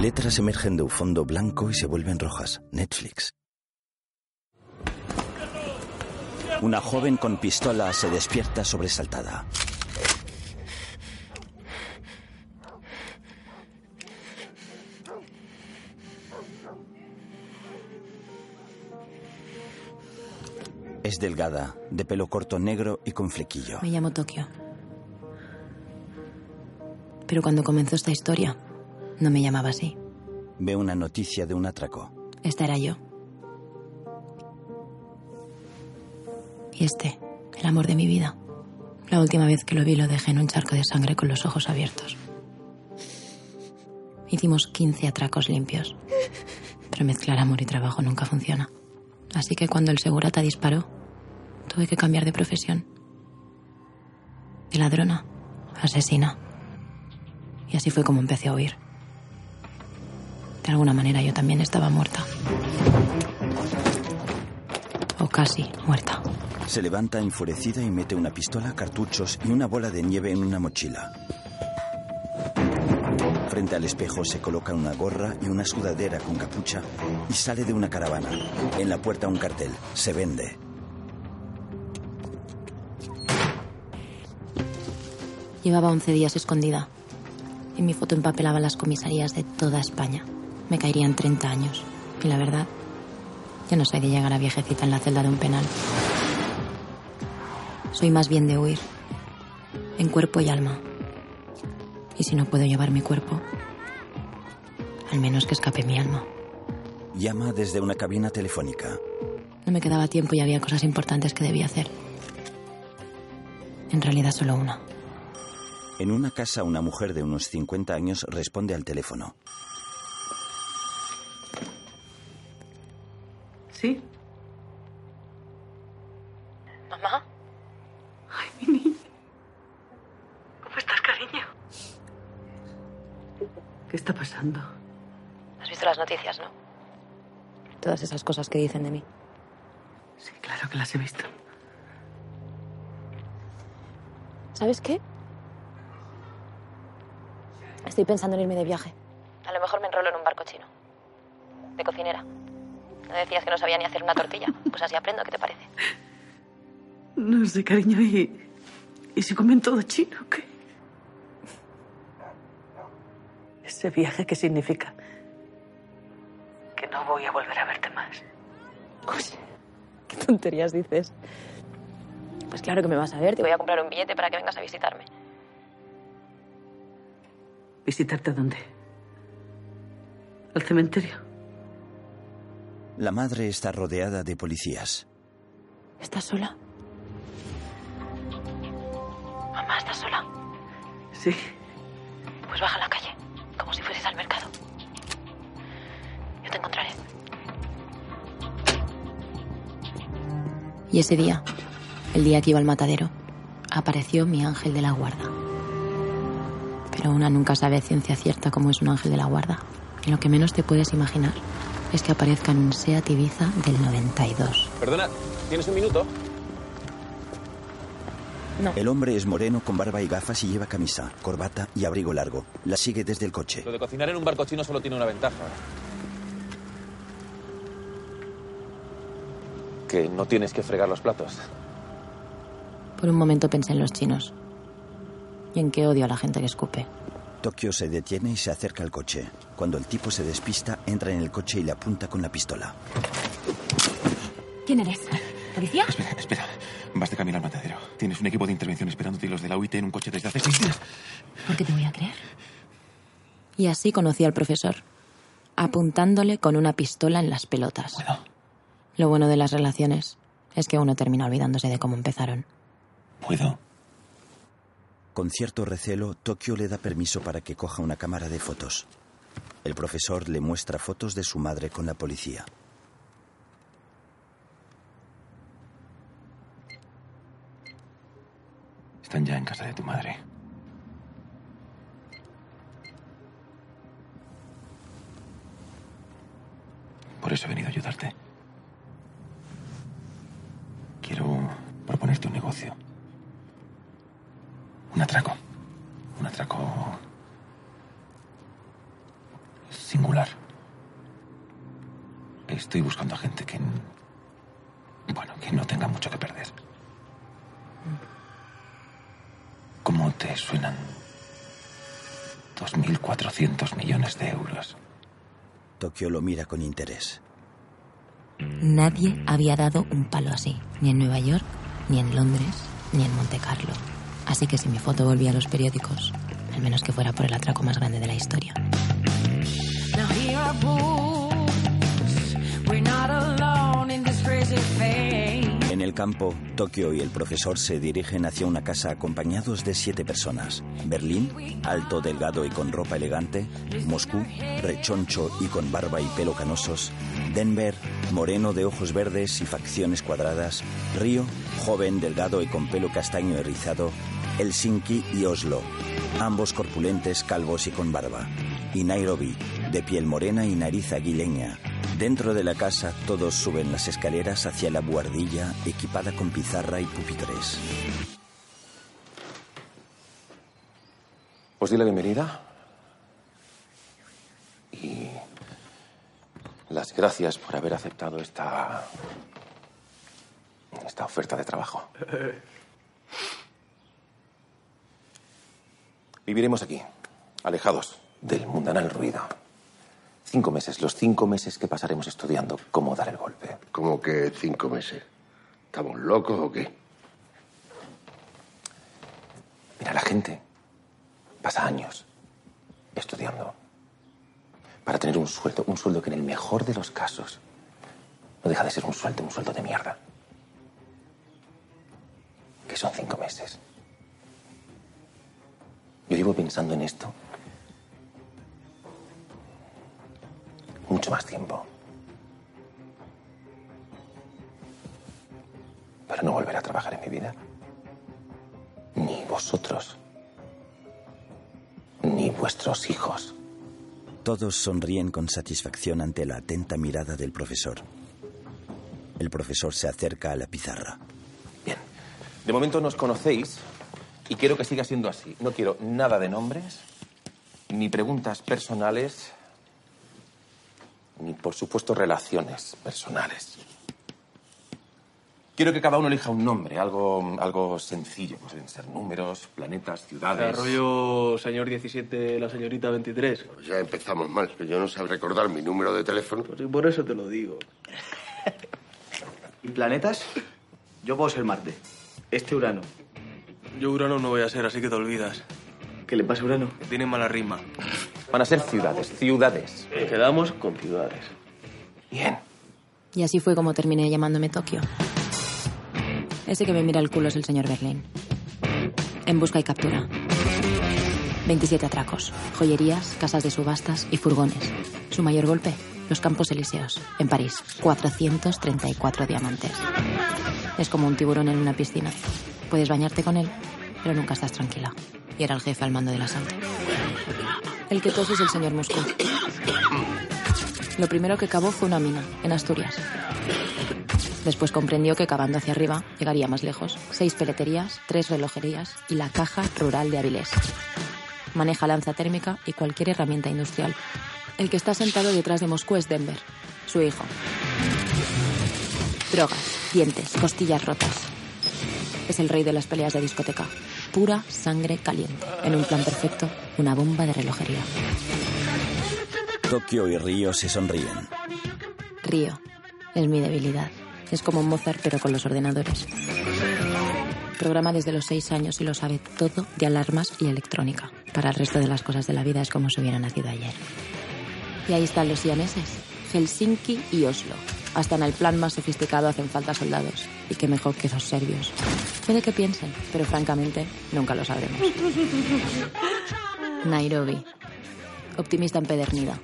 Letras emergen de un fondo blanco y se vuelven rojas. Netflix. Una joven con pistola se despierta sobresaltada. Es delgada, de pelo corto negro y con flequillo. Me llamo Tokio. Pero cuando comenzó esta historia, no me llamaba así. Ve una noticia de un atraco. Esta era yo. Y este, el amor de mi vida. La última vez que lo vi lo dejé en un charco de sangre con los ojos abiertos. Hicimos 15 atracos limpios. Pero mezclar amor y trabajo nunca funciona. Así que cuando el segurata disparó, tuve que cambiar de profesión. De ladrona a asesina. Y así fue como empecé a huir. De alguna manera yo también estaba muerta. O casi muerta. Se levanta enfurecida y mete una pistola, cartuchos y una bola de nieve en una mochila. Frente al espejo se coloca una gorra y una sudadera con capucha y sale de una caravana. En la puerta un cartel. Se vende. Llevaba 11 días escondida. Y mi foto empapelaba las comisarías de toda España. Me caerían 30 años. Y la verdad, yo no soy de llegar a viejecita en la celda de un penal. Soy más bien de huir. En cuerpo y alma. Y si no puedo llevar mi cuerpo, al menos que escape mi alma. Llama desde una cabina telefónica. No me quedaba tiempo y había cosas importantes que debía hacer. En realidad solo una. En una casa, una mujer de unos 50 años responde al teléfono. ¿Sí? ¿Mamá? Ay, mi niña. ¿Cómo estás, cariño? ¿Qué está pasando? Has visto las noticias, ¿no? Todas esas cosas que dicen de mí. Sí, claro que las he visto. ¿Sabes qué? Estoy pensando en irme de viaje. A lo mejor me enrolo en un barco chino. De cocinera. ¿No decías que no sabía ni hacer una tortilla? Pues así aprendo, ¿qué te parece? No sé, cariño, ¿y, y si comen todo chino qué? Ese viaje, ¿qué significa? Que no voy a volver a verte más. Oye, ¿qué tonterías dices? Pues claro que me vas a ver, te voy a comprar un billete para que vengas a visitarme. ¿Visitarte a dónde? ¿Al cementerio? La madre está rodeada de policías. ¿Estás sola? Mamá, ¿estás sola? Sí. Pues baja a la calle, como si fueses al mercado. Yo te encontraré. Y ese día, el día que iba al matadero, apareció mi ángel de la guarda. Pero una nunca sabe a ciencia cierta cómo es un ángel de la guarda. Y lo que menos te puedes imaginar es que aparezca en un Seat Ibiza del 92. Perdona, ¿tienes un minuto? No. El hombre es moreno con barba y gafas y lleva camisa, corbata y abrigo largo. La sigue desde el coche. Lo de cocinar en un barco chino solo tiene una ventaja. Que no tienes que fregar los platos. Por un momento pensé en los chinos. Y en qué odio a la gente que escupe. Tokio se detiene y se acerca al coche. Cuando el tipo se despista, entra en el coche y le apunta con la pistola. ¿Quién eres? ¿Policía? Espera, espera. Vas de camino al matadero. Tienes un equipo de intervención esperándote y los de la UIT en un coche desde hace seis días. ¿Por qué te voy a creer? Y así conocí al profesor, apuntándole con una pistola en las pelotas. Puedo. Lo bueno de las relaciones es que uno termina olvidándose de cómo empezaron. Puedo. Con cierto recelo, Tokio le da permiso para que coja una cámara de fotos. El profesor le muestra fotos de su madre con la policía. Están ya en casa de tu madre. Por eso he venido a ayudarte. Quiero proponerte un negocio. Atraco singular. Estoy buscando a gente que. Bueno, que no tenga mucho que perder. ¿Cómo te suenan 2.400 millones de euros? Tokio lo mira con interés. Nadie había dado un palo así, ni en Nueva York, ni en Londres, ni en Monte Carlo. Así que si mi foto volvía a los periódicos, al menos que fuera por el atraco más grande de la historia. En el campo, Tokio y el profesor se dirigen hacia una casa acompañados de siete personas. Berlín, alto, delgado y con ropa elegante. Moscú, rechoncho y con barba y pelo canosos. Denver, moreno de ojos verdes y facciones cuadradas. Río, joven, delgado y con pelo castaño erizado. Helsinki y Oslo, ambos corpulentes, calvos y con barba. Y Nairobi, de piel morena y nariz aguileña. Dentro de la casa todos suben las escaleras hacia la buhardilla equipada con pizarra y pupitres. Os di la bienvenida. Y las gracias por haber aceptado esta. esta oferta de trabajo. Viviremos aquí, alejados del mundanal ruido. Cinco meses, los cinco meses que pasaremos estudiando cómo dar el golpe. ¿Cómo que cinco meses? ¿Estamos locos o qué? Mira, la gente pasa años estudiando para tener un sueldo, un sueldo que en el mejor de los casos no deja de ser un sueldo, un sueldo de mierda. Que son cinco meses. Yo llevo pensando en esto mucho más tiempo. Para no volver a trabajar en mi vida. Ni vosotros. Ni vuestros hijos. Todos sonríen con satisfacción ante la atenta mirada del profesor. El profesor se acerca a la pizarra. Bien. De momento nos conocéis y quiero que siga siendo así. No quiero nada de nombres, ni preguntas personales, ni por supuesto relaciones personales. Quiero que cada uno elija un nombre, algo, algo sencillo. Deben ser números, planetas, ciudades. Desarrollo señor 17, la señorita 23. Pues ya empezamos mal, que yo no sé recordar mi número de teléfono. Pues y por eso te lo digo. ¿Y planetas? Yo puedo ser Marte. Este Urano. Yo Urano no voy a ser, así que te olvidas. ¿Qué le pasa a Urano? Que tiene mala rima. Van a ser ciudades, ciudades. Quedamos con ciudades. Bien. Y así fue como terminé llamándome Tokio. Ese que me mira el culo es el señor Berlín. En busca y captura. 27 atracos, joyerías, casas de subastas y furgones. Su mayor golpe, los Campos Elíseos, en París. 434 diamantes. Es como un tiburón en una piscina. Puedes bañarte con él, pero nunca estás tranquila. Y era el jefe al mando del asalto. El que tose es el señor Moscú. Lo primero que cavó fue una mina, en Asturias. Después comprendió que cavando hacia arriba llegaría más lejos. Seis peleterías, tres relojerías y la caja rural de Avilés. Maneja lanza térmica y cualquier herramienta industrial. El que está sentado detrás de Moscú es Denver, su hijo. Drogas, dientes, costillas rotas. Es el rey de las peleas de discoteca. Pura sangre caliente. En un plan perfecto, una bomba de relojería. Tokio y Río se sonríen. Río. Es mi debilidad. Es como Mozart, pero con los ordenadores. Programa desde los seis años y lo sabe todo de alarmas y electrónica. Para el resto de las cosas de la vida es como si hubiera nacido ayer. Y ahí están los siameses, Helsinki y Oslo. Hasta en el plan más sofisticado hacen falta soldados. Y qué mejor que los serbios. Puede que piensen, pero francamente nunca lo sabremos. Nairobi. Optimista empedernida.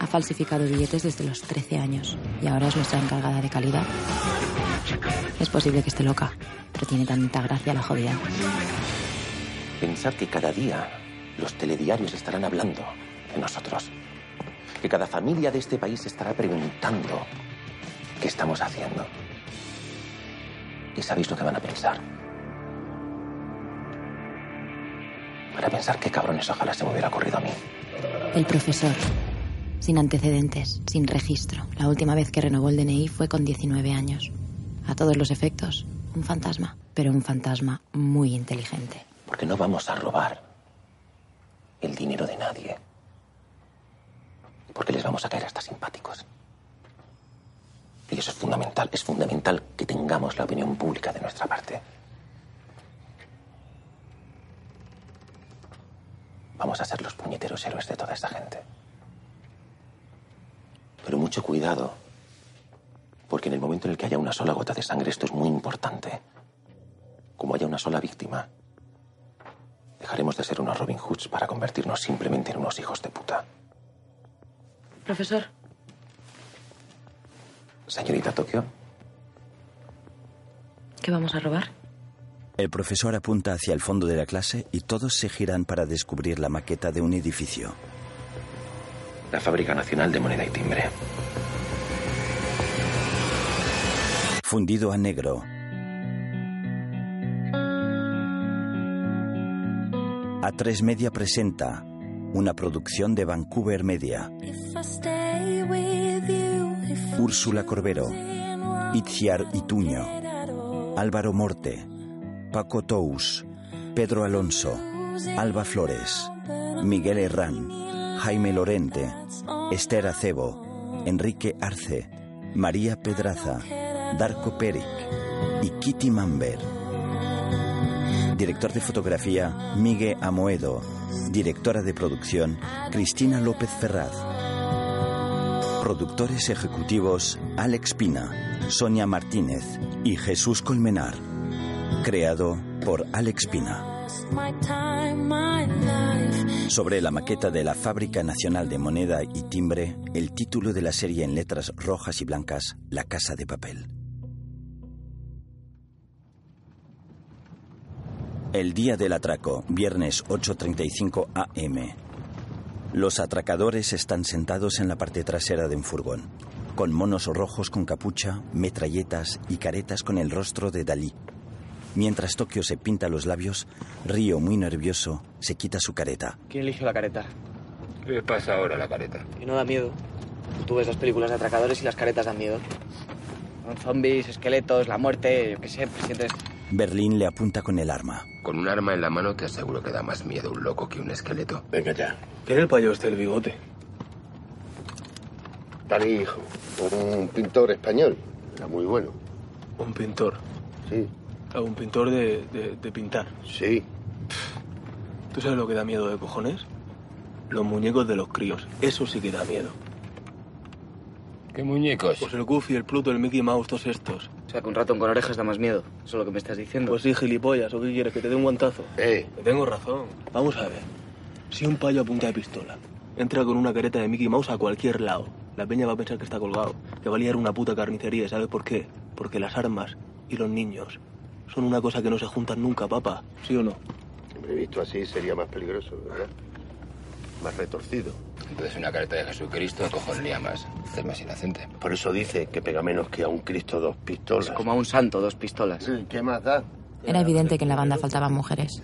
Ha falsificado billetes desde los 13 años y ahora es nuestra encargada de calidad. Es posible que esté loca, pero tiene tanta gracia la jodida. Pensar que cada día los telediarios estarán hablando de nosotros. Que cada familia de este país estará preguntando qué estamos haciendo. ¿Y sabéis lo que van a pensar? Van a pensar qué cabrones ojalá se me hubiera ocurrido a mí. El profesor. Sin antecedentes, sin registro. La última vez que renovó el DNI fue con 19 años. A todos los efectos, un fantasma, pero un fantasma muy inteligente. Porque no vamos a robar el dinero de nadie. Porque les vamos a caer hasta simpáticos. Y eso es fundamental. Es fundamental que tengamos la opinión pública de nuestra parte. Vamos a ser los puñeteros héroes de toda esta gente. Pero mucho cuidado, porque en el momento en el que haya una sola gota de sangre, esto es muy importante. Como haya una sola víctima, dejaremos de ser unos Robin Hoods para convertirnos simplemente en unos hijos de puta. Profesor, Señorita Tokio, ¿qué vamos a robar? El profesor apunta hacia el fondo de la clase y todos se giran para descubrir la maqueta de un edificio. la Fábrica Nacional de Moneda y Timbre. Fundido a negro. A3 Media presenta una producción de Vancouver Media. Úrsula Corbero, Itziar Ituño, Álvaro Morte, Paco Tous, Pedro Alonso, Alba Flores, Miguel Herrán, Jaime Lorente, Esther Acebo, Enrique Arce, María Pedraza, Darko Peric y Kitty Mamber. Director de fotografía, Miguel Amoedo. Directora de producción, Cristina López Ferraz. Productores ejecutivos, Alex Pina, Sonia Martínez y Jesús Colmenar. Creado por Alex Pina. Sobre la maqueta de la Fábrica Nacional de Moneda y Timbre, el título de la serie en letras rojas y blancas, La Casa de Papel. El día del atraco, viernes 8.35 am. Los atracadores están sentados en la parte trasera de un furgón, con monos rojos con capucha, metralletas y caretas con el rostro de Dalí. Mientras Tokio se pinta los labios, Río, muy nervioso, se quita su careta. ¿Quién eligió la careta? ¿Qué pasa ahora la careta? Y no da miedo. Tú ves las películas de atracadores y las caretas dan miedo. Son zombies, esqueletos, la muerte, yo qué sé, pues sientes... Berlín le apunta con el arma. Con un arma en la mano te aseguro que da más miedo un loco que un esqueleto. Venga ya. ¿Quién es el payo este del bigote? Dani, hijo. Un pintor español. Era muy bueno. Un pintor. Sí. Ah, Un pintor de, de- de pintar. Sí. ¿Tú sabes lo que da miedo de cojones? Los muñecos de los críos. Eso sí que da miedo. ¿Qué muñecos? Pues el Goofy, el Pluto, el Mickey Mouse, todos estos. O sea, que un ratón con orejas da más miedo. Eso es lo que me estás diciendo. Pues sí, gilipollas. ¿O qué quieres? ¿Que te dé un guantazo? Eh, tengo razón. Vamos a ver. Si un payo a punta de pistola entra con una careta de Mickey Mouse a cualquier lado, la peña va a pensar que está colgado, que va a liar una puta carnicería. ¿Sabes por qué? Porque las armas y los niños son una cosa que no se juntan nunca, papá. ¿Sí o no? hombre, visto así sería más peligroso, ¿verdad? Más retorcido. Entonces una careta de Jesucristo cojonaría más. Es más inocente. Por eso dice que pega menos que a un Cristo dos pistolas. Como a un santo, dos pistolas. ¿Qué más da? Era evidente que en la banda faltaban mujeres.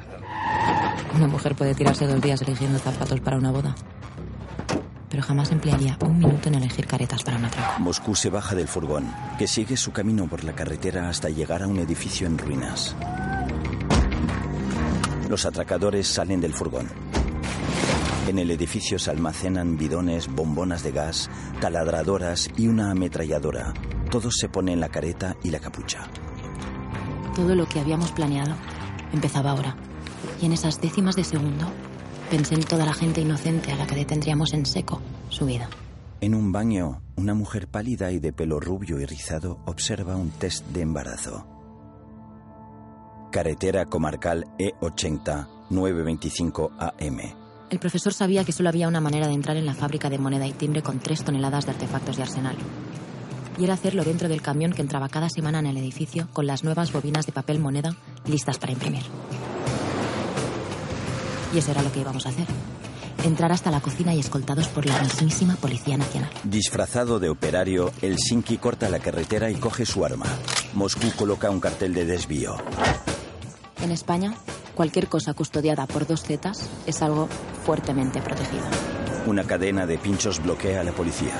Una mujer puede tirarse dos días eligiendo zapatos para una boda. Pero jamás emplearía un minuto en elegir caretas para un atraco. Moscú se baja del furgón, que sigue su camino por la carretera hasta llegar a un edificio en ruinas. Los atracadores salen del furgón. En el edificio se almacenan bidones, bombonas de gas, taladradoras y una ametralladora. Todos se ponen la careta y la capucha. Todo lo que habíamos planeado empezaba ahora. Y en esas décimas de segundo pensé en toda la gente inocente a la que detendríamos en seco su vida. En un baño, una mujer pálida y de pelo rubio y rizado observa un test de embarazo. Carretera comarcal E E80, 925 AM. El profesor sabía que solo había una manera de entrar en la fábrica de moneda y timbre con tres toneladas de artefactos de arsenal. Y era hacerlo dentro del camión que entraba cada semana en el edificio con las nuevas bobinas de papel moneda listas para imprimir. Y eso era lo que íbamos a hacer. Entrar hasta la cocina y escoltados por la mismísima Policía Nacional. Disfrazado de operario, el Sinki corta la carretera y coge su arma. Moscú coloca un cartel de desvío. En España, cualquier cosa custodiada por dos Zetas es algo fuertemente protegido. Una cadena de pinchos bloquea a la policía.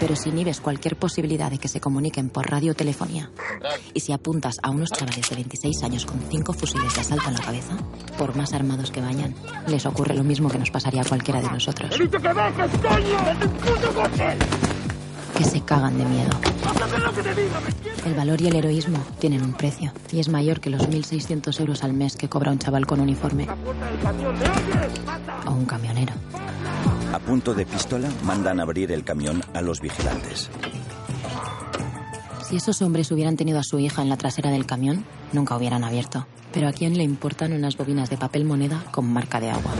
Pero si inhibes cualquier posibilidad de que se comuniquen por radio o telefonía, y si apuntas a unos chavales de 26 años con cinco fusiles de asalto en la cabeza, por más armados que vayan, les ocurre lo mismo que nos pasaría a cualquiera de nosotros. ¡He dicho que bajes, coño! ¡De tu puto coche! Que se cagan de miedo. ¡Háblame lo que te diga, ¿me entiendes? El valor y el heroísmo tienen un precio, y es mayor que los 1.600 euros al mes que cobra un chaval con uniforme ¡La puerta del camión, ¿me oyes? ¡Mata! o un camionero. A punto de pistola, mandan abrir el camión a los vigilantes. Si esos hombres hubieran tenido a su hija en la trasera del camión, nunca hubieran abierto. Pero a quién le importan unas bobinas de papel moneda con marca de agua.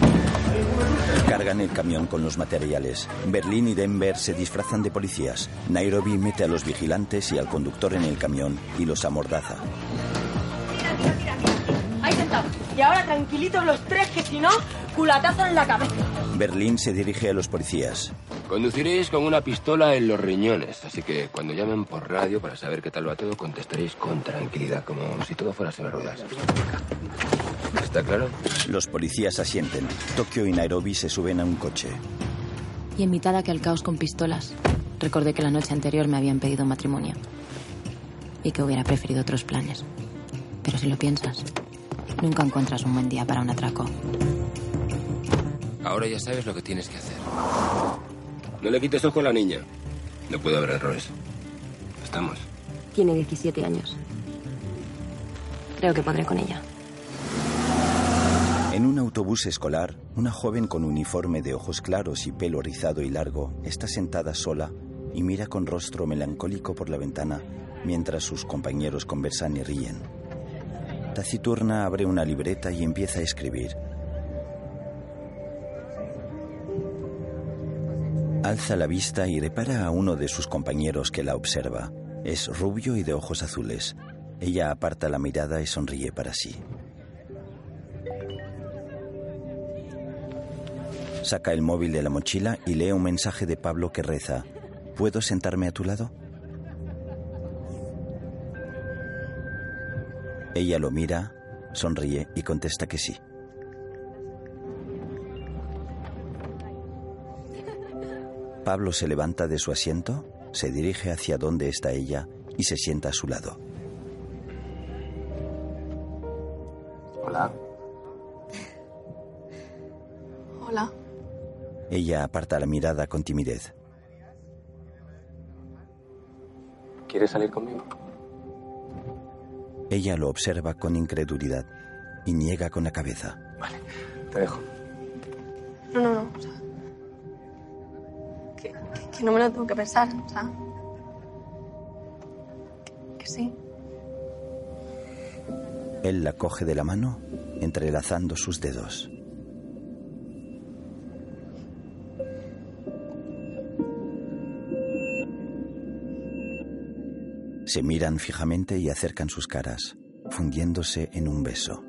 Cargan el camión con los materiales. Berlín y Denver se disfrazan de policías. Nairobi mete a los vigilantes y al conductor en el camión y los amordaza. Ahí sentado. Y ahora tranquilitos los tres, que si no, culatazo en la cabeza. Berlín se dirige a los policías. Conduciréis con una pistola en los riñones, así que cuando llamen por radio para saber qué tal va todo, contestaréis con tranquilidad, como si todo fuera sobre ruedas. ¿Está claro? Los policías asienten. Tokio y Nairobi se suben a un coche. Y en mitad de aquel caos con pistolas, recordé que la noche anterior me habían pedido matrimonio. Y que hubiera preferido otros planes. Pero si lo piensas, nunca encuentras un buen día para un atraco. Ahora ya sabes lo que tienes que hacer. No le quites ojo a la niña. No puede haber errores. Estamos. Tiene 17 años. Creo que podré con ella. En un autobús escolar, una joven con uniforme de ojos claros y pelo rizado y largo está sentada sola y mira con rostro melancólico por la ventana mientras sus compañeros conversan y ríen. Taciturna abre una libreta y empieza a escribir. Alza la vista y repara a uno de sus compañeros que la observa. Es rubio y de ojos azules. Ella aparta la mirada y sonríe para sí. Saca el móvil de la mochila y lee un mensaje de Pablo que reza. ¿Puedo sentarme a tu lado? Ella lo mira, sonríe y contesta que sí. Pablo se levanta de su asiento, se dirige hacia donde está ella y se sienta a su lado. Hola. Hola. Ella aparta la mirada con timidez. ¿Quieres salir conmigo? Ella lo observa con incredulidad y niega con la cabeza. Te dejo. No, no, no. Que, que- que no me lo tengo que pensar. O sea. Que sí. Él la coge de la mano, entrelazando sus dedos. Se miran fijamente y acercan sus caras, fundiéndose en un beso.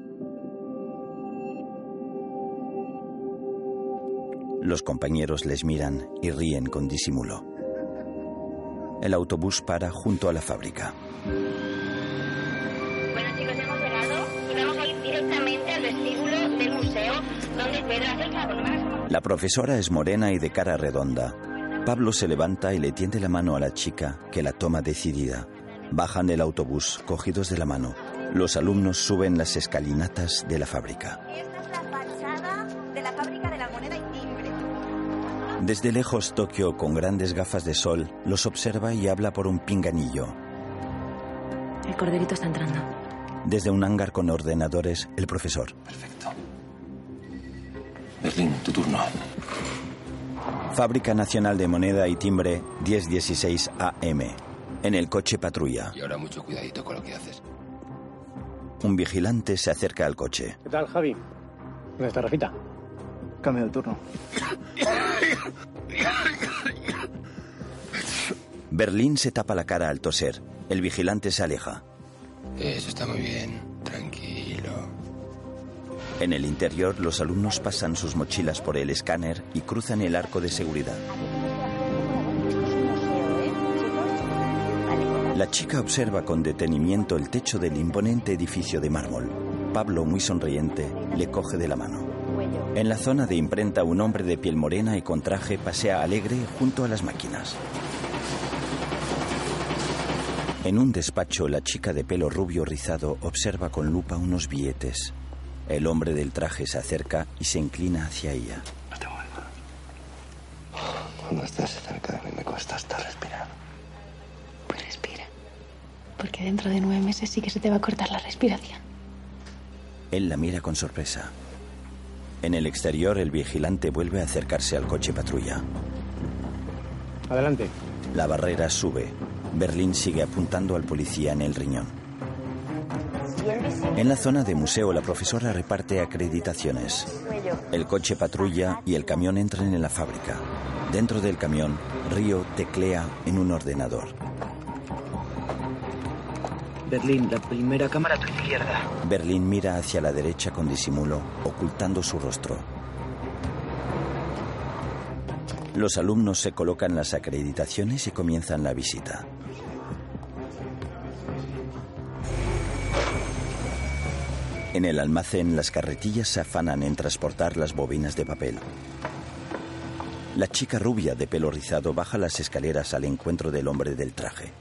Los compañeros les miran y ríen con disimulo. El autobús para junto a la fábrica. Bueno chicos, hemos llegado y vamos a ir directamente al vestíbulo del museo donde Pedro hace el carnaval. La profesora es morena y de cara redonda. Pablo se levanta y le tiende la mano a la chica, que la toma decidida. Bajan del autobús, cogidos de la mano. Los alumnos suben las escalinatas de la fábrica. Desde lejos, Tokio, con grandes gafas de sol, los observa y habla por un pinganillo. El corderito está entrando. Desde un hangar con ordenadores, el profesor. Berlín, tu turno. Fábrica Nacional de Moneda y Timbre, 1016 AM. En el coche patrulla. Y ahora mucho cuidadito con lo que haces. Un vigilante se acerca al coche. ¿Qué tal, Javi? ¿Dónde está Rafita? Cambio de turno. Berlín se tapa la cara al toser. El vigilante se aleja. Eso está muy bien. Tranquilo. En el interior, los alumnos pasan sus mochilas por el escáner y cruzan el arco de seguridad. La chica observa con detenimiento el techo del imponente edificio de mármol. Pablo, muy sonriente, le coge de la mano. En la zona de imprenta, un hombre de piel morena y con traje pasea alegre junto a las máquinas. En un despacho, la chica de pelo rubio rizado observa con lupa unos billetes. El hombre del traje se acerca y se inclina hacia ella. Cuando estás cerca de mí me cuesta hasta respirar. Pues respira. Porque dentro de nueve meses sí que se te va a cortar la respiración. Él la mira con sorpresa. En el exterior, el vigilante vuelve a acercarse al coche patrulla. Adelante. La barrera sube. Berlín sigue apuntando al policía en el riñón. En la zona de museo, la profesora reparte acreditaciones. El coche patrulla y el camión entran en la fábrica. Dentro del camión, Río teclea en un ordenador. Berlín, la primera cámara a tu izquierda. Berlín mira hacia la derecha con disimulo, ocultando su rostro. Los alumnos se colocan las acreditaciones y comienzan la visita. En el almacén, las carretillas se afanan en transportar las bobinas de papel. La chica rubia de pelo rizado baja las escaleras al encuentro del hombre del traje.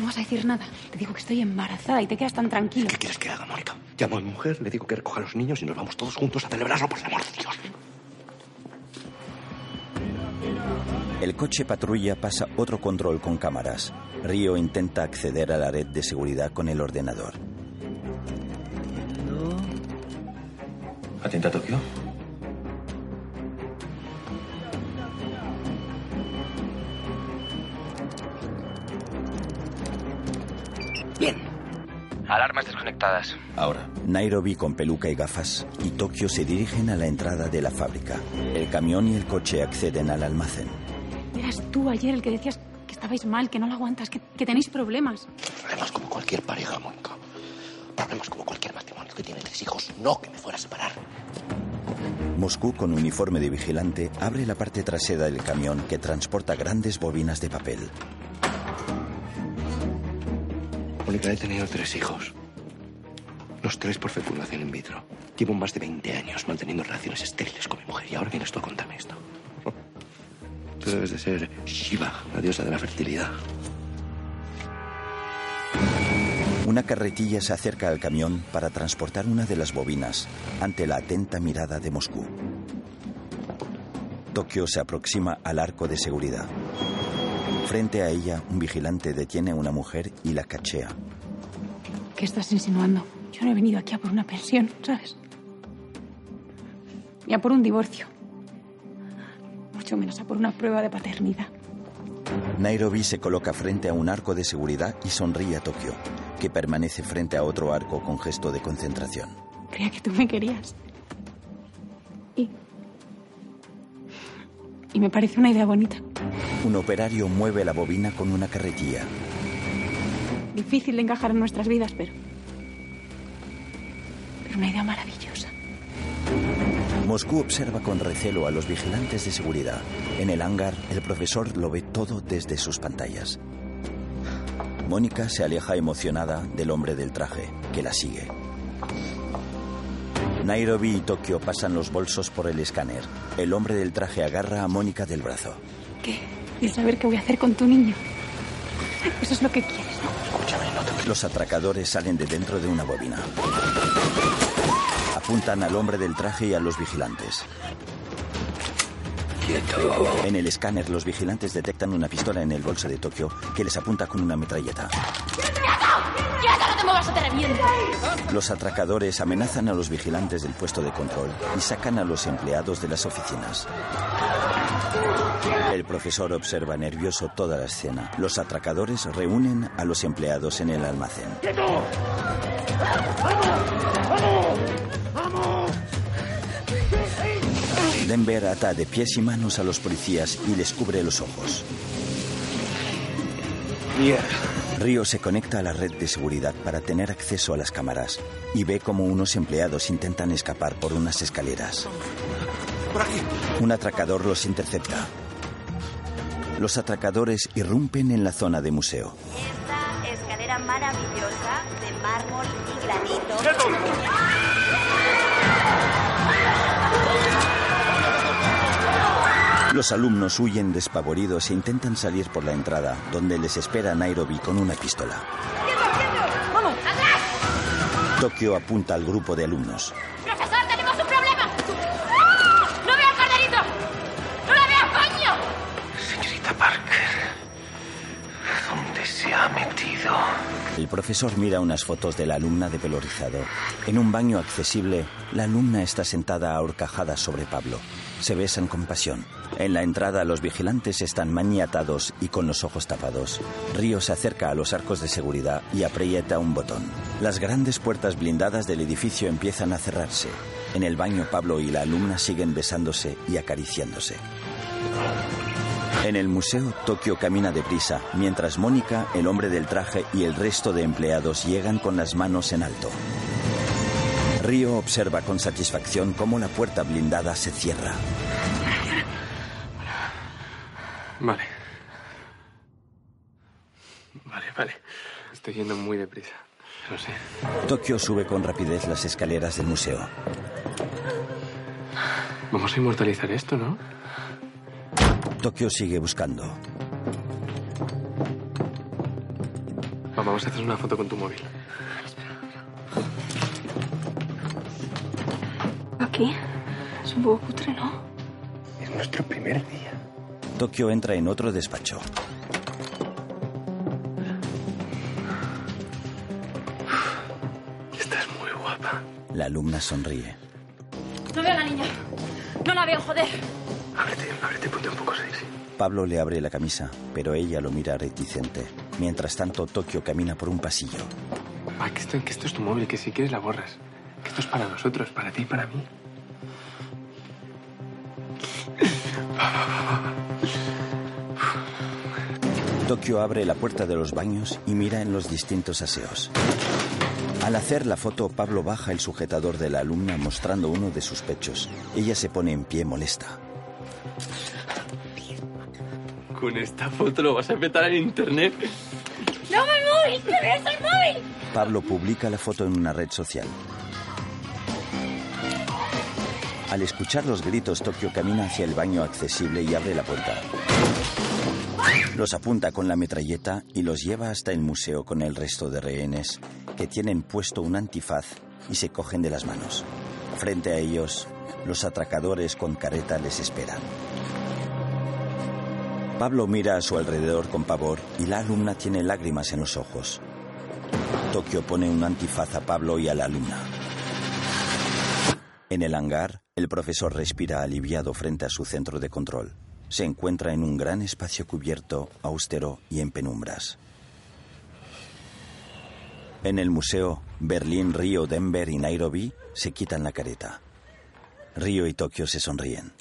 No vas a decir nada. Te digo que estoy embarazada y te quedas tan tranquilo. ¿Qué quieres que haga, Mónica? Llamo a mi mujer, le digo que recoja a los niños y nos vamos todos juntos a celebrarlo, por el amor de Dios. El coche patrulla pasa otro control con cámaras. Río intenta acceder a la red de seguridad con el ordenador. Atenta, Tokio. Alarmas desconectadas. Ahora. Nairobi con peluca y gafas y Tokio se dirigen a la entrada de la fábrica. El camión y el coche acceden al almacén. Eras tú ayer el que decías que estabais mal, que no lo aguantas, que, que tenéis problemas. Problemas como cualquier pareja, Mónica. Problemas como cualquier matrimonio que tiene tres hijos. No que me fuera a separar. Moscú, con uniforme de vigilante, abre la parte trasera del camión que transporta grandes bobinas de papel. He tenido tres hijos. Los tres por fecundación in vitro. Llevo más de 20 años manteniendo relaciones estériles con mi mujer y ahora vienes tú a contarme esto. Tú debes de ser Shiva, la diosa de la fertilidad. Una carretilla se acerca al camión para transportar una de las bobinas ante la atenta mirada de Moscú. Tokio se aproxima al arco de seguridad. Frente a ella, un vigilante detiene a una mujer y la cachea. ¿Qué estás insinuando? Yo no he venido aquí a por una pensión, ¿sabes? Ni a por un divorcio. Mucho menos a por una prueba de paternidad. Nairobi se coloca frente a un arco de seguridad y sonríe a Tokio, que permanece frente a otro arco con gesto de concentración. Creía que tú me querías. Y. Y me parece una idea bonita. Un operario mueve la bobina con una carretilla. Difícil de encajar en nuestras vidas, pero. Pero una idea maravillosa. Moscú observa con recelo a los vigilantes de seguridad. En el hangar, el profesor lo ve todo desde sus pantallas. Mónica se aleja emocionada del hombre del traje, que la sigue. Nairobi y Tokio pasan los bolsos por el escáner. El hombre del traje agarra a Mónica del brazo. ¿Qué? ¿Quieres saber qué voy a hacer con tu niño? Eso es lo que quieres, ¿no? Escúchame, no te... Los atracadores salen de dentro de una bobina. Apuntan al hombre del traje y a los vigilantes. En el escáner, los vigilantes detectan una pistola en el bolso de Tokio que les apunta con una metralleta. Los atracadores amenazan a los vigilantes del puesto de control y sacan a los empleados de las oficinas. El profesor observa nervioso toda la escena. Los atracadores reúnen a los empleados en el almacén. Denver ata de pies y manos a los policías y les cubre los ojos. Río se conecta a la red de seguridad para tener acceso a las cámaras y ve como unos empleados intentan escapar por unas escaleras. Por aquí. Un atracador los intercepta. Los atracadores irrumpen en la zona de museo. Esta escalera maravillosa de mármol y granito. Los alumnos huyen despavoridos e intentan salir por la entrada, donde les espera Nairobi con una pistola. ¡Vamos! Tokio apunta al grupo de alumnos. ¡Profesor, tenemos un problema! ¡Ah! ¡No veo al carnerito! ¡No la veo, coño! Señorita Parker, ¿dónde se ha metido? El profesor mira unas fotos de la alumna de pelo rizado. En un baño accesible, la alumna está sentada ahorcajada sobre Pablo. Se besan con pasión. En la entrada, los vigilantes están maniatados y con los ojos tapados. Río se acerca a los arcos de seguridad y aprieta un botón. Las grandes puertas blindadas del edificio empiezan a cerrarse. En el baño, Pablo y la alumna siguen besándose y acariciándose. En el museo, Tokio camina deprisa, mientras Mónica, el hombre del traje y el resto de empleados llegan con las manos en alto. Río observa con satisfacción cómo la puerta blindada se cierra. Vale. Vale, vale. Estoy yendo muy deprisa. Lo sé. Tokio sube con rapidez las escaleras del museo. Vamos a inmortalizar esto, ¿no? Tokio sigue buscando. Va, Vamos a hacer una foto con tu móvil. Aquí. Es un poco cutre, ¿no? Es nuestro primer día. Tokio entra en otro despacho. Estás muy guapa. La alumna sonríe. No veo a la niña. No la veo, joder. Ábrete, ábrete, ponte un poco sexy. Pablo le abre la camisa, pero ella lo mira reticente. Mientras tanto, Tokio camina por un pasillo. Va, que esto, que esto es tu móvil, que si quieres la borras. Que esto es para nosotros, para ti y para mí. Tokio abre la puerta de los baños y mira en los distintos aseos. Al hacer la foto, Pablo baja el sujetador de la alumna mostrando uno de sus pechos. Ella se pone en pie molesta. Con esta foto lo vas a meter en internet. ¡No me móvil! ¡Que ves el móvil! Pablo publica la foto en una red social. Al escuchar los gritos, Tokio camina hacia el baño accesible y abre la puerta. Los apunta con la metralleta y los lleva hasta el museo con el resto de rehenes, que tienen puesto un antifaz y se cogen de las manos. Frente a ellos, los atracadores con careta les esperan. Pablo mira a su alrededor con pavor y la alumna tiene lágrimas en los ojos. Tokio pone un antifaz a Pablo y a la alumna. En el hangar, el profesor respira aliviado frente a su centro de control. Se encuentra en un gran espacio cubierto, austero y en penumbras. En el museo, Berlín, Río, Denver y Nairobi se quitan la careta. Río y Tokio se sonríen.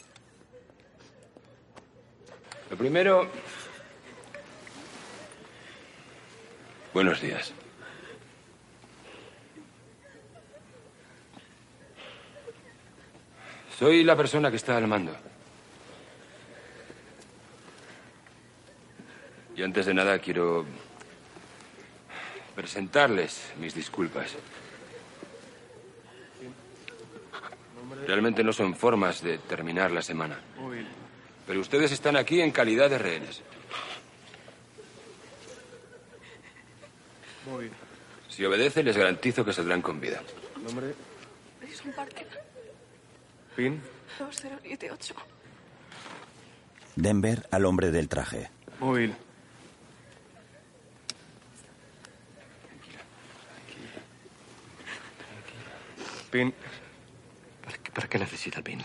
Lo primero... Buenos días. Soy la persona que está al mando. Y antes de nada quiero presentarles mis disculpas. Realmente no son formas de terminar la semana. Pero ustedes están aquí en calidad de rehenes. Si obedecen, les garantizo que saldrán con vida. Nombre. Pin. 2078. Denver al hombre del traje. Móvil. Pin. ¿Para qué, para qué necesita el pin?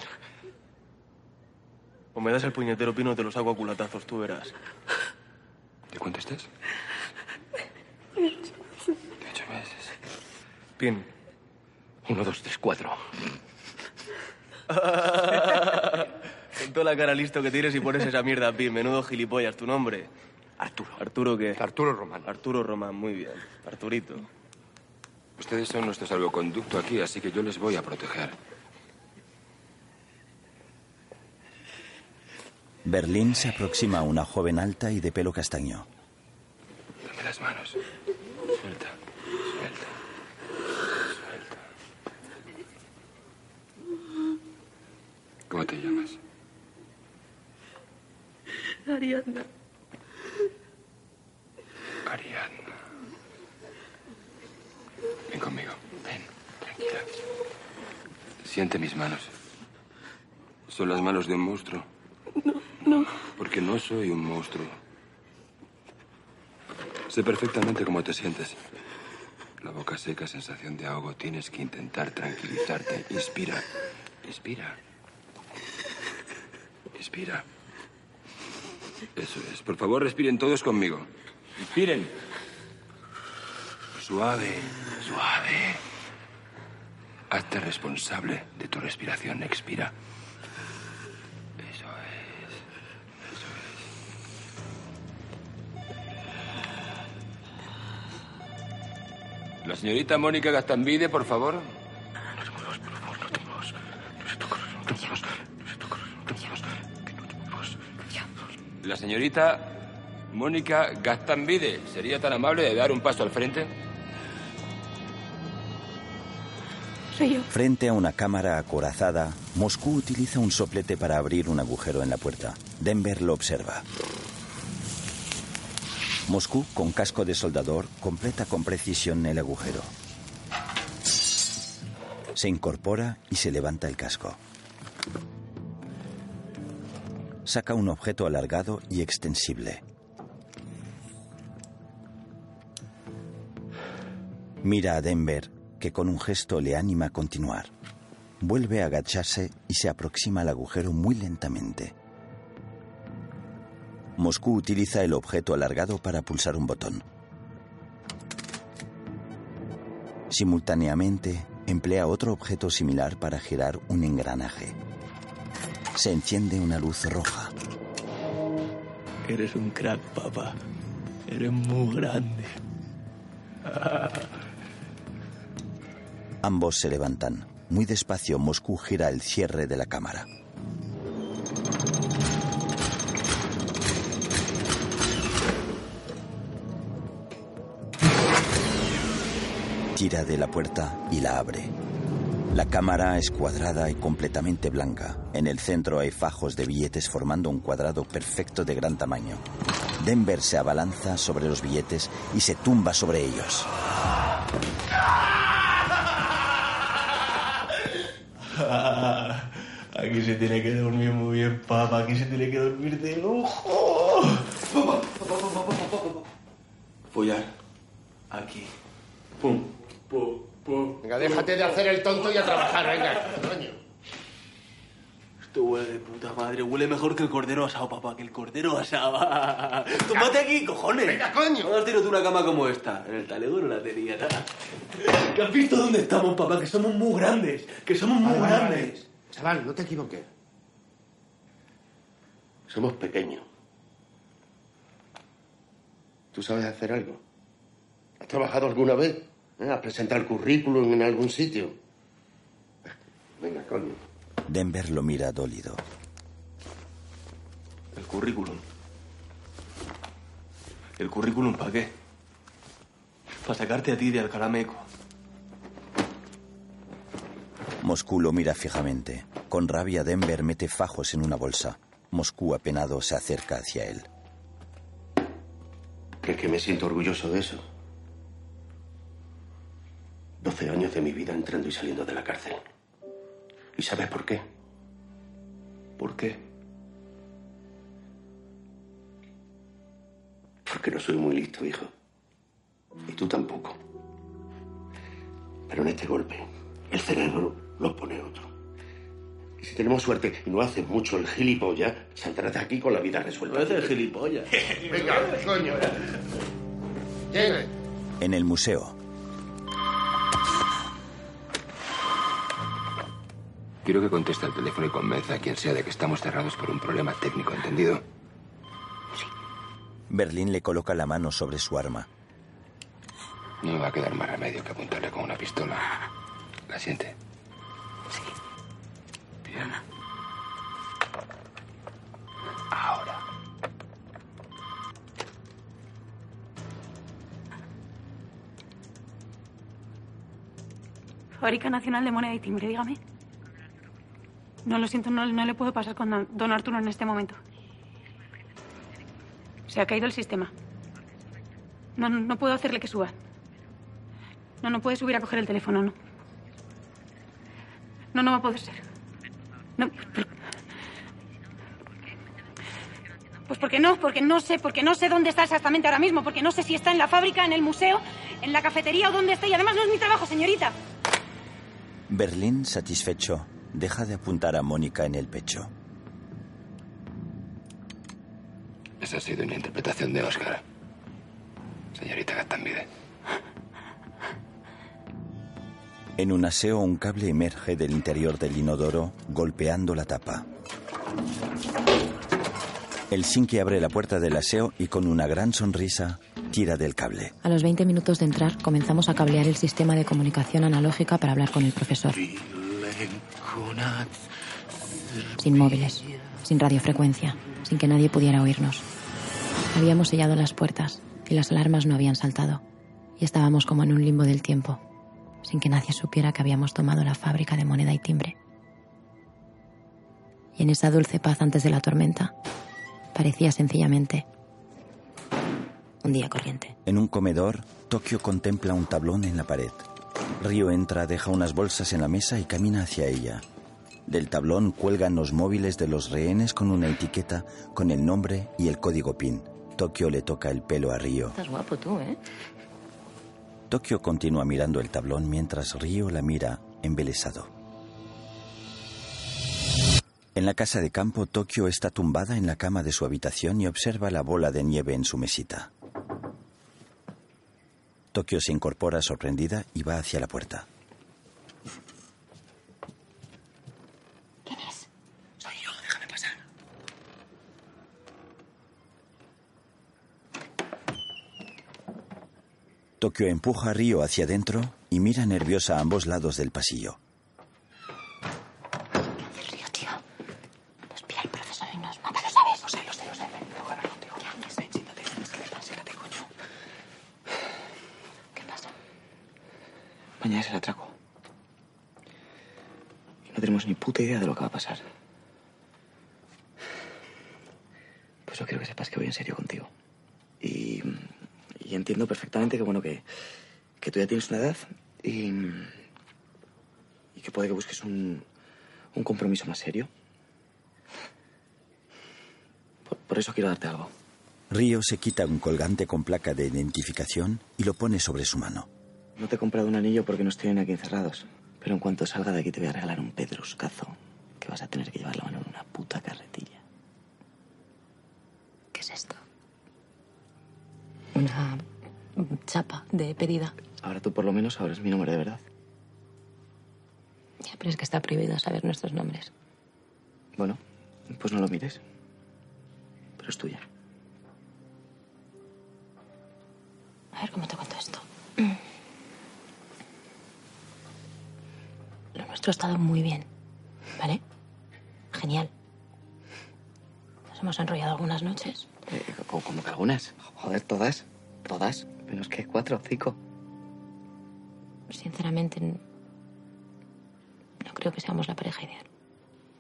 O me das el puñetero pin o te lo saco a culatazos, tú verás. ¿De cuánto estás? De ocho meses. Pin. Uno, dos, tres, cuatro. Con toda la cara listo que tienes y pones esa mierda, Pin. Menudo gilipollas, tu nombre. Arturo. ¿Arturo qué? Arturo Román. Arturo Román, muy bien. Arturito. Ustedes son nuestro salvoconducto aquí, así que yo les voy a proteger. Berlín se aproxima a una joven alta y de pelo castaño. Dame las manos. Suelta. ¿Cómo te llamas? Ariadna. Ariadna. Ven conmigo. Ven, tranquila. Siente mis manos. Son las manos de un monstruo. No, no. Porque no soy un monstruo. Sé perfectamente cómo te sientes. La boca seca, sensación de ahogo. Tienes que intentar tranquilizarte. Inspira. Inspira. Inspira. Eso es. Por favor, respiren todos conmigo. Inspiren. Suave, suave. Hazte responsable de tu respiración. Expira. Eso es. Eso es. La señorita Mónica Gastambide, por favor. La señorita Mónica Gastambide, ¿sería tan amable de dar un paso al frente? Soy yo. Frente a una cámara acorazada, Moscú utiliza un soplete para abrir un agujero en la puerta. Denver lo observa. Moscú, con casco de soldador, completa con precisión el agujero. Se incorpora y se levanta el casco. Saca un objeto alargado y extensible. Mira a Denver, que con un gesto le anima a continuar. Vuelve a agacharse y se aproxima al agujero muy lentamente. Moscú utiliza el objeto alargado para pulsar un botón. Simultáneamente, emplea otro objeto similar para girar un engranaje. Se enciende una luz roja. Eres un crack, papá. Eres muy grande. Ambos se levantan. Muy despacio, Moscú gira el cierre de la cámara. Tira de la puerta y la abre. La cámara es cuadrada y completamente blanca. En el centro hay fajos de billetes formando un cuadrado perfecto de gran tamaño. Denver se abalanza sobre los billetes y se tumba sobre ellos. Aquí se tiene que dormir muy bien, papá. Aquí se tiene que dormir de lujo. Follar. Aquí. Pum. Venga, déjate de hacer el tonto y a trabajar, venga. Coño. Esto huele de puta madre. Huele mejor que el cordero asado, papá. Que el cordero asado. Tómate aquí, cojones. Venga, coño. No has tirado tú una cama como esta. En el talego no la tenía nada. ¿Que has visto dónde estamos, papá? Que somos muy grandes. Que somos muy vale, grandes. vale. Chaval, no te equivoques. Somos pequeños. ¿Tú sabes hacer algo? ¿Has trabajado alguna vez? ¿Eh? ¿Has presentado el currículum en algún sitio? Venga, coño. Denver lo mira dólido. El currículum. ¿El currículum para qué? Para sacarte a ti de Alcalameco. Moscú lo mira fijamente. Con rabia, Denver mete fajos en una bolsa. Moscú, apenado, se acerca hacia él. ¿Crees que me siento orgulloso de eso? 12 años de mi vida entrando y saliendo de la cárcel. ¿Y sabes por qué? ¿Por qué? Porque no soy muy listo, hijo. Y tú tampoco. Pero en este golpe, el cerebro lo pone otro. Y si tenemos suerte y no haces mucho el gilipollas, saldrás de aquí con la vida resuelta. No haces el gilipollas. Venga, coño. En el museo, Quiero que conteste al teléfono y convenza a quien sea de que estamos cerrados por un problema técnico, ¿entendido? Berlín le coloca la mano sobre su arma. No me va a quedar más remedio que apuntarle con una pistola. ¿La siente? Sí. Bien. Ahora. Fábrica Nacional de Moneda y Timbre, dígame. No, lo siento, no, no le puedo pasar con don- Arturo en este momento. Se ha caído el sistema. No, no, no puedo hacerle que suba. No, no puede subir a coger el teléfono, no. No, no va a poder ser. No, pues porque no, porque no sé, porque no sé dónde está exactamente ahora mismo, porque no sé si está en la fábrica, en el museo, en la cafetería o dónde está. Y además no es mi trabajo, señorita. Berlín, satisfecho, deja de apuntar a Mónica en el pecho. Esa ha sido una interpretación de Oscar. Señorita Gaztambide. En un aseo, un cable emerge del interior del inodoro, golpeando la tapa. El sinque abre la puerta del aseo y con una gran sonrisa tira del cable. A los 20 minutos de entrar, comenzamos a cablear el sistema de comunicación analógica para hablar con el profesor. Sin móviles, sin radiofrecuencia, sin que nadie pudiera oírnos. Habíamos sellado las puertas y las alarmas no habían saltado. Y estábamos como en un limbo del tiempo, sin que nadie supiera que habíamos tomado la fábrica de moneda y timbre. Y en esa dulce paz antes de la tormenta, parecía sencillamente un día corriente. En un comedor, Tokio contempla un tablón en la pared. Río entra, deja unas bolsas en la mesa y camina hacia ella. Del tablón cuelgan los móviles de los rehenes con una etiqueta con el nombre y el código PIN. Tokio le toca el pelo a Río. Estás guapo tú, ¿eh? Tokio continúa mirando el tablón mientras Río la mira embelesado. En la casa de campo, Tokio está tumbada en la cama de su habitación y observa la bola de nieve en su mesita. Tokio se incorpora sorprendida y va hacia la puerta. ¿Quién es? Soy yo, déjame pasar. Tokio empuja a Río hacia adentro y mira nerviosa a ambos lados del pasillo. Río, tío. Nos pilla el profesor y nos mata, ¿lo sabes? Lo sé, lo sé, lo sé. Ven, voy a hablar contigo. Ven, siéntate. ¿Qué le pasa? Siéntate, coño. ¿Qué pasa? Mañana es el atraco. Y no tenemos ni puta idea de lo que va a pasar. Pues yo quiero que sepas que voy en serio contigo. Y, y entiendo perfectamente que, bueno, que, que tú ya tienes una edad y, y que puede que busques un, un compromiso más serio. Por, por eso quiero darte algo. Río se quita un colgante con placa de identificación y lo pone sobre su mano. No te he comprado un anillo porque nos tienen aquí encerrados. Pero en cuanto salga de aquí te voy a regalar un pedruscazo vas a tener que llevar la mano en una puta carretilla. ¿Qué es esto? Una chapa de pedida. Ahora tú por lo menos sabrás mi nombre de verdad. Ya, pero es que está prohibido saber nuestros nombres. Bueno, pues no lo mires. Pero es tuya. A ver cómo te cuento esto. Lo nuestro ha estado muy bien, ¿vale? Genial. Nos hemos enrollado algunas noches. Eh, como, como que algunas. Joder, todas. Todas. Menos que cuatro o cinco. Sinceramente, no creo que seamos la pareja ideal.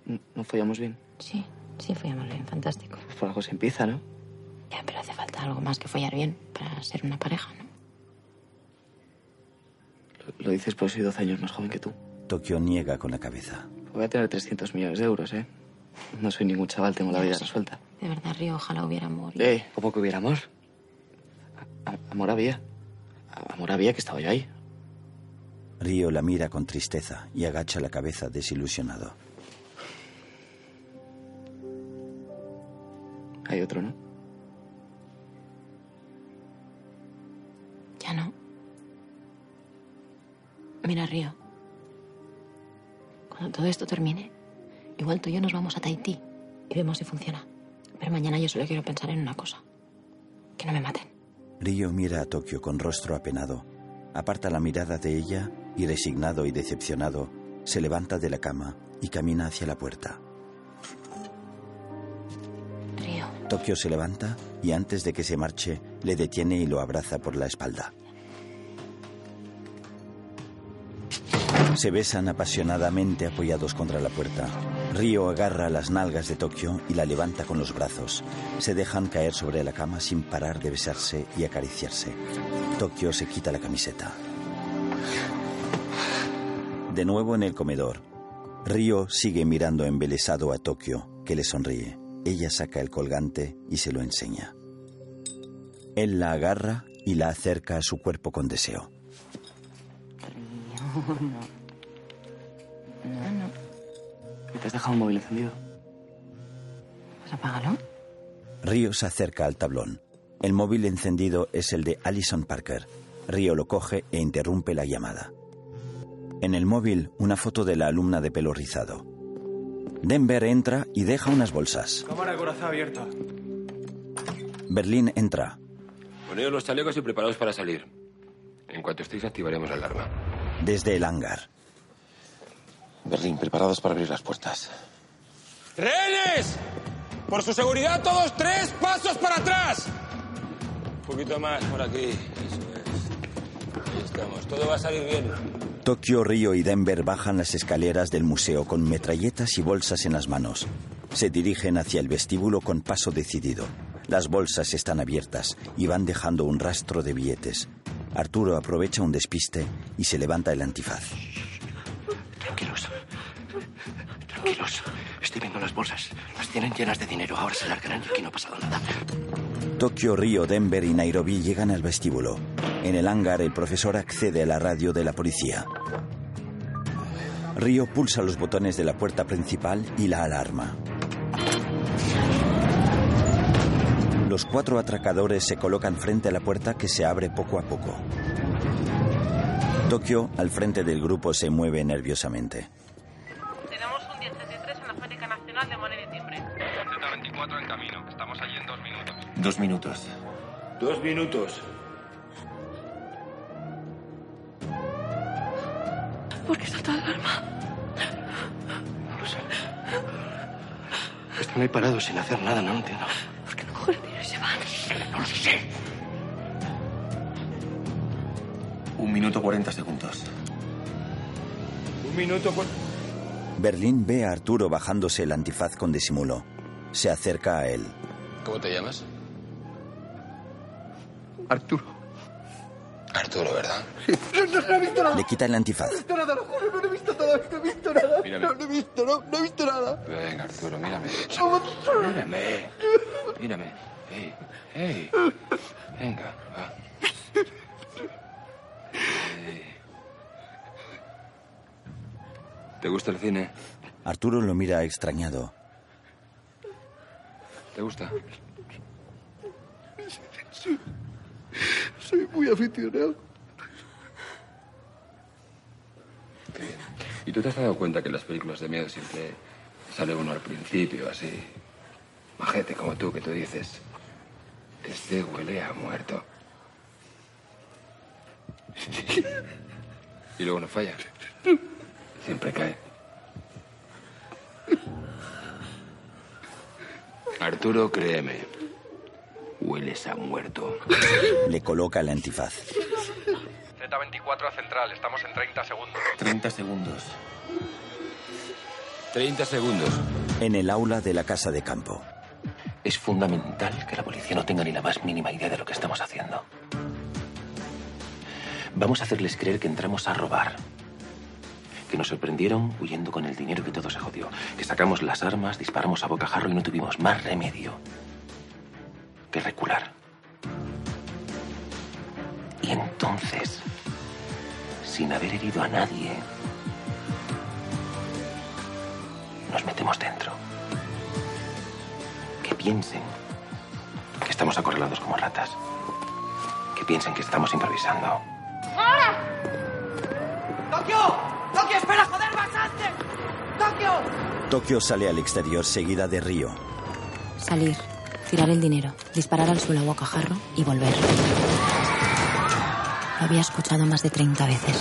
N- ¿No follamos bien? Sí, sí, follamos bien, fantástico. Pues por algo se empieza, ¿no? Ya, pero hace falta algo más que follar bien para ser una pareja, ¿no? Lo, lo dices por soy 12 años más joven que tú. Tokio niega con la cabeza. Voy a tener 300 millones de euros, ¿eh? No soy ningún chaval, tengo la vida resuelta. De verdad, Río, ojalá hubiera amor. Eh, ¿cómo que hubiera amor? A- amor había. A- Amor había que estaba yo ahí. Río la mira con tristeza y agacha la cabeza desilusionado. Hay otro, ¿no? Ya no. Mira, Río. Cuando todo esto termine, igual tú y yo nos vamos a Tahití y vemos si funciona. Pero mañana yo solo quiero pensar en una cosa. Que no me maten. Río mira a Tokio con rostro apenado, aparta la mirada de ella y resignado y decepcionado, se levanta de la cama y camina hacia la puerta. Río. Tokio se levanta y antes de que se marche, le detiene y lo abraza por la espalda. Se besan apasionadamente apoyados contra la puerta. Río agarra las nalgas de Tokio y la levanta con los brazos. Se dejan caer sobre la cama sin parar de besarse y acariciarse. Tokio se quita la camiseta. De nuevo en el comedor. Río sigue mirando embelesado a Tokio, que le sonríe. Ella saca el colgante y se lo enseña. Él la agarra y la acerca a su cuerpo con deseo. No, no. No, no. ¿Te has dejado un móvil encendido? Pues apágalo. Río se acerca al tablón. El móvil encendido es el de Allison Parker. Río lo coge e interrumpe la llamada. En el móvil, una foto de la alumna de pelo rizado. Denver entra y deja unas bolsas. Cámara de corazón abierta. Berlín entra. Poneos los chalecos y preparaos para salir. En cuanto estéis, activaremos la alarma. Desde el hangar. Berlín, preparados para abrir las puertas. ¡Rehenes! Por su seguridad, todos tres pasos para atrás. Un poquito más por aquí. Eso es. Ahí estamos. Todo va a salir bien. Tokio, Río y Denver bajan las escaleras del museo con metralletas y bolsas en las manos. Se dirigen hacia el vestíbulo con paso decidido. Las bolsas están abiertas y van dejando un rastro de billetes. Arturo aprovecha un despiste y se levanta el antifaz. Tranquilos. Estoy viendo las bolsas. Las tienen llenas de dinero. Ahora se largarán y aquí no ha pasado nada. Tokio, Río, Denver y Nairobi llegan al vestíbulo. En el hangar, el profesor accede a la radio de la policía. Río pulsa los botones de la puerta principal y la alarma. Los cuatro atracadores se colocan frente a la puerta que se abre poco a poco. Tokio, al frente del grupo, se mueve nerviosamente. Dos minutos. Dos minutos. ¿Por qué salta la alarma? No lo sé. Están ahí parados sin hacer nada, no lo entiendo. ¿Por qué no cogen el dinero y se van? No lo sé. Un minuto cuarenta segundos. Un minuto con... Berlín ve a Arturo bajándose el antifaz con disimulo. Se acerca a él. ¿Cómo te llamas? Arturo. Arturo, ¿verdad? No, no, no he visto nada. Le quita el antifaz. No he visto nada, lo juro. No he visto nada. No he visto nada. Mírame. No, no he visto, no, no he visto nada. Venga, Arturo, mírame. Mírame. Mírame. Hey, hey. Venga, va. ¿Te gusta el cine? Arturo lo mira extrañado. ¿Te gusta? Sí. Soy muy aficionado. ¿Y tú te has dado cuenta que en las películas de miedo siempre sale uno al principio, así? Majete como tú, que tú dices. Este huele a muerto. Y luego no falla. Siempre cae. Arturo, créeme. Hueles a muerto. Le coloca el antifaz. Z24 a central. Estamos en 30 segundos. 30 segundos. 30 segundos. En el aula de la casa de campo. Es fundamental que la policía no tenga ni la más mínima idea de lo que estamos haciendo. Vamos a hacerles creer que entramos a robar. Que nos sorprendieron huyendo con el dinero que todo se jodió. Que sacamos las armas, disparamos a bocajarro y no tuvimos más remedio que recular. Y entonces, sin haber herido a nadie, nos metemos dentro. Que piensen que estamos acorralados como ratas. Que piensen que estamos improvisando. ¡Ahora! ¡Tokio! ¡Tokio, espera, joder, bastante! ¡Tokio! Tokio sale al exterior seguida de Río. Salir, tirar el dinero, disparar al suelo a bocajarro y volver. Lo había escuchado más de 30 veces.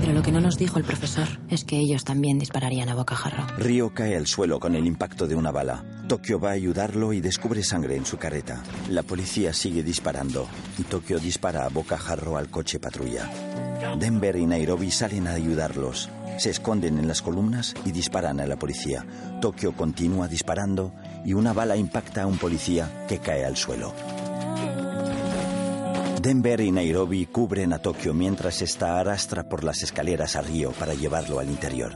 Pero lo que no nos dijo el profesor es que ellos también dispararían a bocajarro. Río cae al suelo con el impacto de una bala. Tokio va a ayudarlo y descubre sangre en su carreta. La policía sigue disparando y Tokio dispara a bocajarro al coche patrulla. Denver y Nairobi salen a ayudarlos. Se esconden en las columnas y disparan a la policía. Tokio continúa disparando y una bala impacta a un policía que cae al suelo. Denver y Nairobi cubren a Tokio mientras esta arrastra por las escaleras a Río para llevarlo al interior.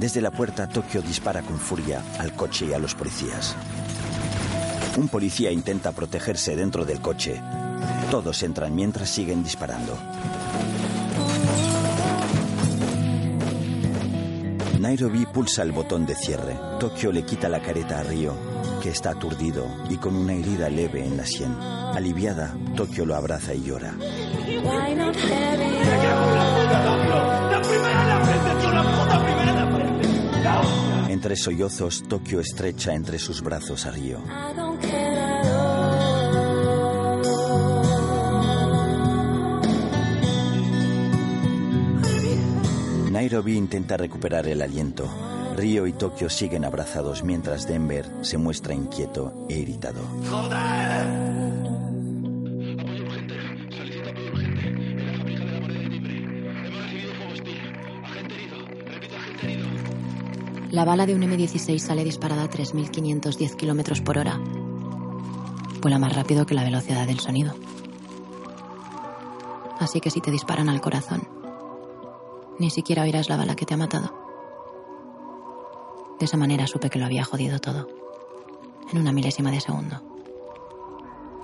Desde la puerta, Tokio dispara con furia al coche y a los policías. Un policía intenta protegerse dentro del coche. Todos entran mientras siguen disparando. Nairobi pulsa el botón de cierre. Tokio le quita la careta a Río, que está aturdido y con una herida leve en la sien. Aliviada, Tokio lo abraza y llora. Entre sollozos, Tokio estrecha entre sus brazos a Río. Nairobi intenta recuperar el aliento. Río y Tokio siguen abrazados mientras Denver se muestra inquieto e irritado. La bala de un M16 sale disparada a 3.510 kilómetros por hora. Vuela más rápido que la velocidad del sonido. Así que si te disparan al corazón, ni siquiera oirás la bala que te ha matado. De esa manera supe que lo había jodido todo. En una milésima de segundo.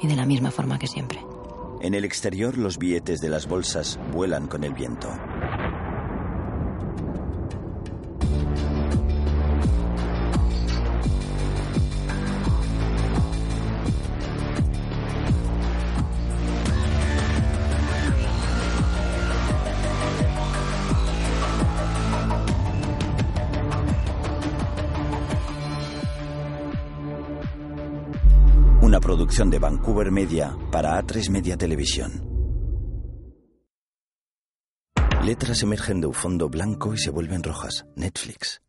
Y de la misma forma que siempre. En el exterior, los billetes de las bolsas vuelan con el viento. De Vancouver Media para A3 Media Televisión. Letras emergen de un fondo blanco y se vuelven rojas. Netflix.